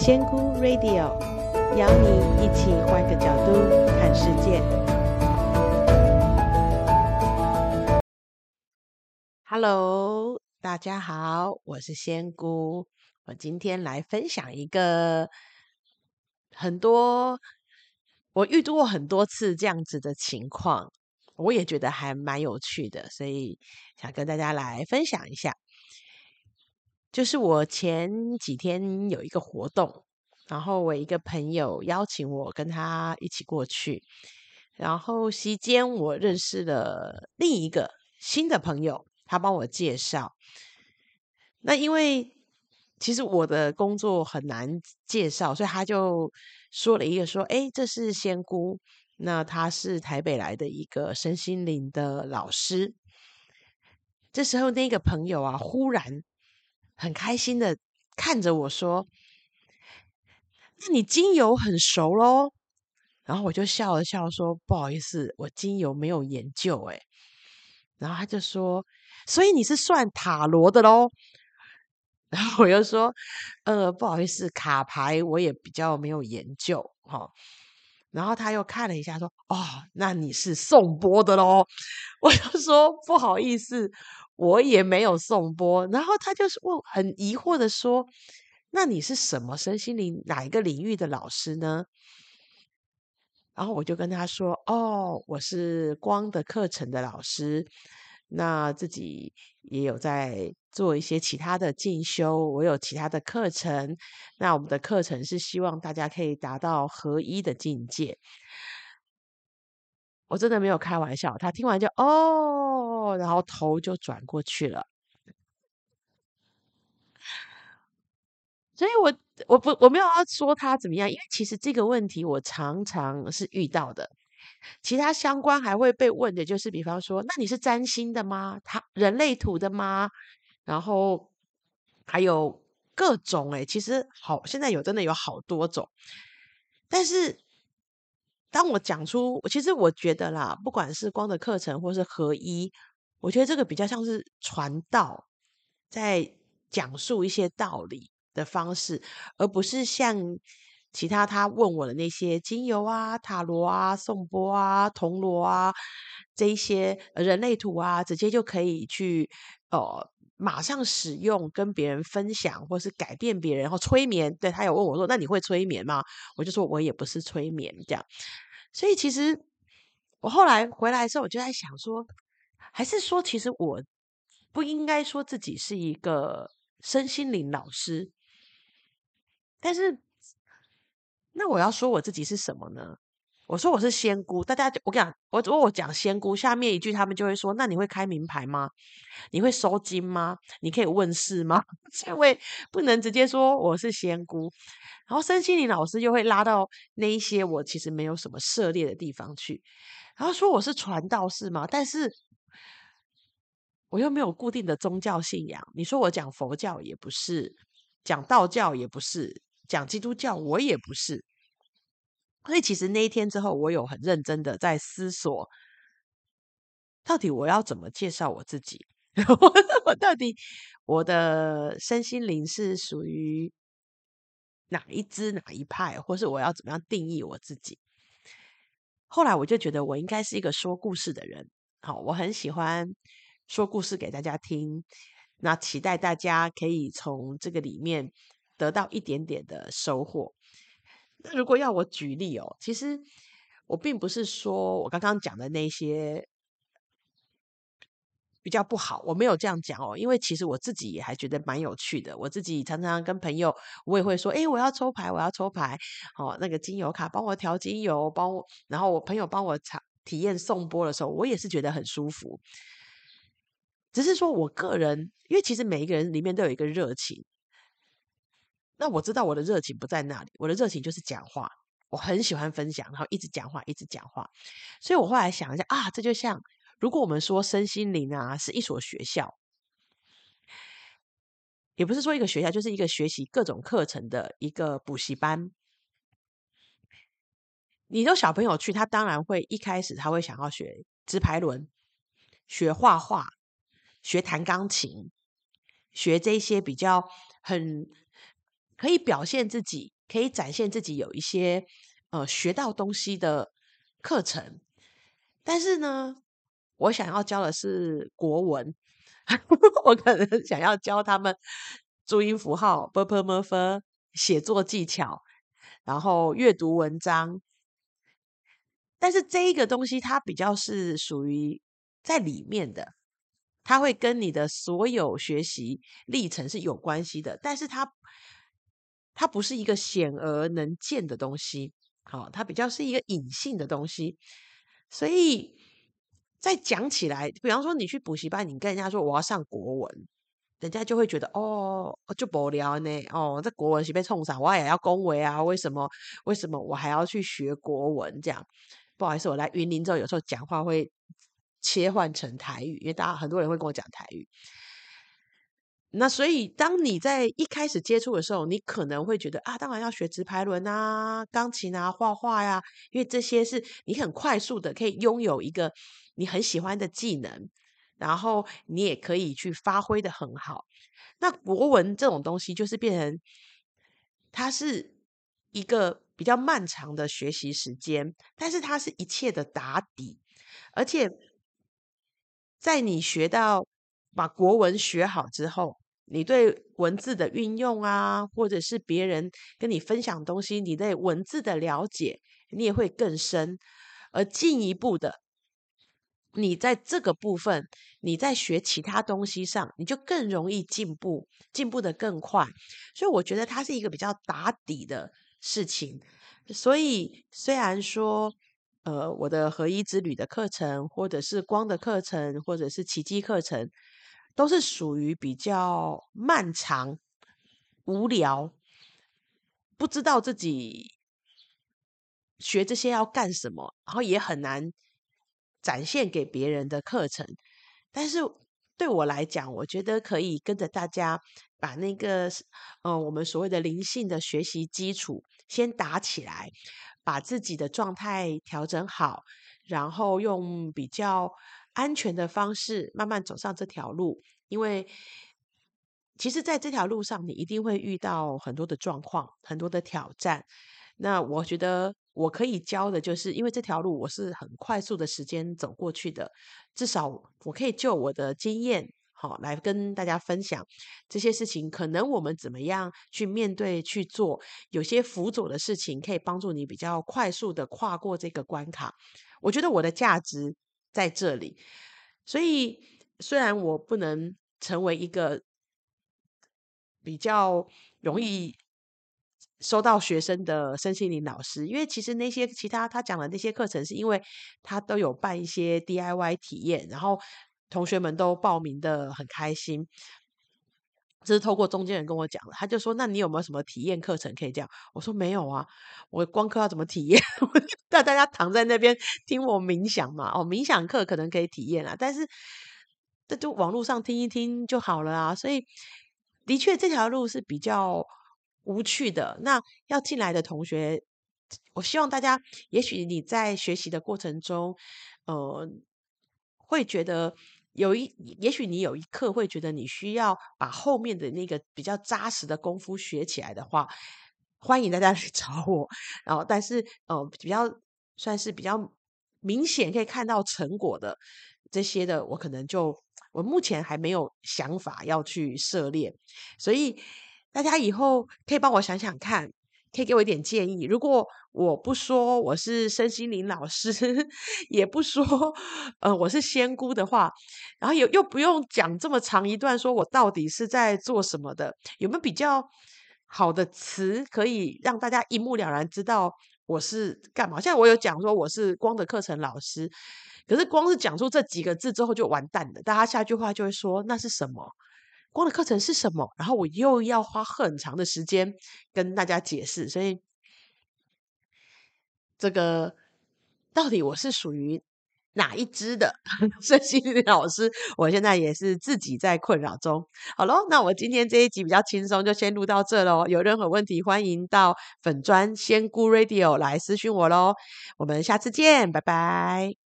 仙姑 Radio 邀你一起换个角度看世界。Hello，大家好，我是仙姑。我今天来分享一个很多我遇到过很多次这样子的情况，我也觉得还蛮有趣的，所以想跟大家来分享一下。就是我前几天有一个活动，然后我一个朋友邀请我跟他一起过去，然后席间我认识了另一个新的朋友，他帮我介绍。那因为其实我的工作很难介绍，所以他就说了一个说：“诶，这是仙姑，那他是台北来的一个身心灵的老师。”这时候那个朋友啊，忽然。很开心的看着我说：“那你精油很熟喽？”然后我就笑了笑说：“不好意思，我精油没有研究。”诶，然后他就说：“所以你是算塔罗的喽？”然后我又说：“呃，不好意思，卡牌我也比较没有研究。”哈，然后他又看了一下说：“哦，那你是颂钵的喽？”我就说：“不好意思。”我也没有送播，然后他就是问，很疑惑的说：“那你是什么身心灵哪一个领域的老师呢？”然后我就跟他说：“哦，我是光的课程的老师，那自己也有在做一些其他的进修，我有其他的课程。那我们的课程是希望大家可以达到合一的境界。”我真的没有开玩笑，他听完就哦。然后头就转过去了，所以我我不我没有要说他怎么样，因为其实这个问题我常常是遇到的。其他相关还会被问的，就是比方说，那你是占星的吗？他人类图的吗？然后还有各种哎，其实好，现在有真的有好多种，但是。当我讲出，其实我觉得啦，不管是光的课程或是合一，我觉得这个比较像是传道，在讲述一些道理的方式，而不是像其他他问我的那些精油啊、塔罗啊、颂钵啊、铜锣啊这一些人类图啊，直接就可以去呃马上使用，跟别人分享，或是改变别人，然后催眠。对，他有问我说：“那你会催眠吗？”我就说：“我也不是催眠这样。”所以其实我后来回来的时候，我就在想说，还是说，其实我不应该说自己是一个身心灵老师，但是那我要说我自己是什么呢？我说我是仙姑，大家我跟你讲，我如果我讲仙姑，下面一句他们就会说：那你会开名牌吗？你会收金吗？你可以问事吗？因为不能直接说我是仙姑。然后身心灵老师又会拉到那一些我其实没有什么涉猎的地方去，然后说我是传道士吗？但是我又没有固定的宗教信仰。你说我讲佛教也不是，讲道教也不是，讲基督教我也不是。所以其实那一天之后，我有很认真的在思索，到底我要怎么介绍我自己？我到底我的身心灵是属于哪一支哪一派，或是我要怎么样定义我自己？后来我就觉得我应该是一个说故事的人。好，我很喜欢说故事给大家听，那期待大家可以从这个里面得到一点点的收获。那如果要我举例哦，其实我并不是说我刚刚讲的那些比较不好，我没有这样讲哦，因为其实我自己也还觉得蛮有趣的。我自己常常跟朋友，我也会说，诶，我要抽牌，我要抽牌，哦，那个精油卡帮我调精油，帮我，然后我朋友帮我尝体验颂钵的时候，我也是觉得很舒服。只是说我个人，因为其实每一个人里面都有一个热情。那我知道我的热情不在那里，我的热情就是讲话，我很喜欢分享，然后一直讲话，一直讲话。所以我后来想一下啊，这就像如果我们说身心灵啊是一所学校，也不是说一个学校，就是一个学习各种课程的一个补习班。你都小朋友去，他当然会一开始他会想要学直排轮，学画画，学弹钢琴，学这些比较很可以表现自己、可以展现自己有一些呃学到东西的课程。但是呢，我想要教的是国文，我可能想要教他们注音符号、b u r p l e m u r f 写作技巧，然后阅读文章。但是这一个东西，它比较是属于在里面的，它会跟你的所有学习历程是有关系的。但是它，它不是一个显而能见的东西，好，它比较是一个隐性的东西。所以，在讲起来，比方说你去补习班，你跟人家说我要上国文，人家就会觉得哦，就不聊呢，哦，这国文是被冲上，我也要恭维啊，为什么？为什么我还要去学国文？这样。不好意思，我来云林之后，有时候讲话会切换成台语，因为大家很多人会跟我讲台语。那所以，当你在一开始接触的时候，你可能会觉得啊，当然要学直排轮啊、钢琴啊、画画呀，因为这些是你很快速的可以拥有一个你很喜欢的技能，然后你也可以去发挥得很好。那国文这种东西，就是变成它是一个。比较漫长的学习时间，但是它是一切的打底，而且在你学到把国文学好之后，你对文字的运用啊，或者是别人跟你分享东西，你对文字的了解，你也会更深。而进一步的，你在这个部分，你在学其他东西上，你就更容易进步，进步得更快。所以我觉得它是一个比较打底的。事情，所以虽然说，呃，我的合一之旅的课程，或者是光的课程，或者是奇迹课程，都是属于比较漫长、无聊，不知道自己学这些要干什么，然后也很难展现给别人的课程，但是。对我来讲，我觉得可以跟着大家把那个，呃，我们所谓的灵性的学习基础先打起来，把自己的状态调整好，然后用比较安全的方式慢慢走上这条路。因为其实在这条路上，你一定会遇到很多的状况，很多的挑战。那我觉得。我可以教的就是，因为这条路我是很快速的时间走过去的，至少我可以就我的经验，好来跟大家分享这些事情。可能我们怎么样去面对去做，有些辅佐的事情可以帮助你比较快速的跨过这个关卡。我觉得我的价值在这里，所以虽然我不能成为一个比较容易。收到学生的身心灵老师，因为其实那些其他他讲的那些课程，是因为他都有办一些 DIY 体验，然后同学们都报名的很开心。这是透过中间人跟我讲的，他就说：“那你有没有什么体验课程可以这样？”我说：“没有啊，我光课要怎么体验？让大家躺在那边听我冥想嘛。哦，冥想课可能可以体验啊，但是这就网络上听一听就好了啊。所以的确这条路是比较。”无趣的，那要进来的同学，我希望大家，也许你在学习的过程中，呃，会觉得有一，也许你有一刻会觉得你需要把后面的那个比较扎实的功夫学起来的话，欢迎大家 来找我。然后，但是呃，比较算是比较明显可以看到成果的这些的，我可能就我目前还没有想法要去涉猎，所以。大家以后可以帮我想想看，可以给我一点建议。如果我不说我是身心灵老师，也不说呃我是仙姑的话，然后又又不用讲这么长一段，说我到底是在做什么的，有没有比较好的词可以让大家一目了然知道我是干嘛？现在我有讲说我是光的课程老师，可是光是讲出这几个字之后就完蛋了，大家下句话就会说那是什么？光的课程是什么？然后我又要花很长的时间跟大家解释，所以这个到底我是属于哪一支的 身心灵老师？我现在也是自己在困扰中。好喽，那我今天这一集比较轻松，就先录到这喽。有任何问题，欢迎到粉砖仙姑 Radio 来私讯我喽。我们下次见，拜拜。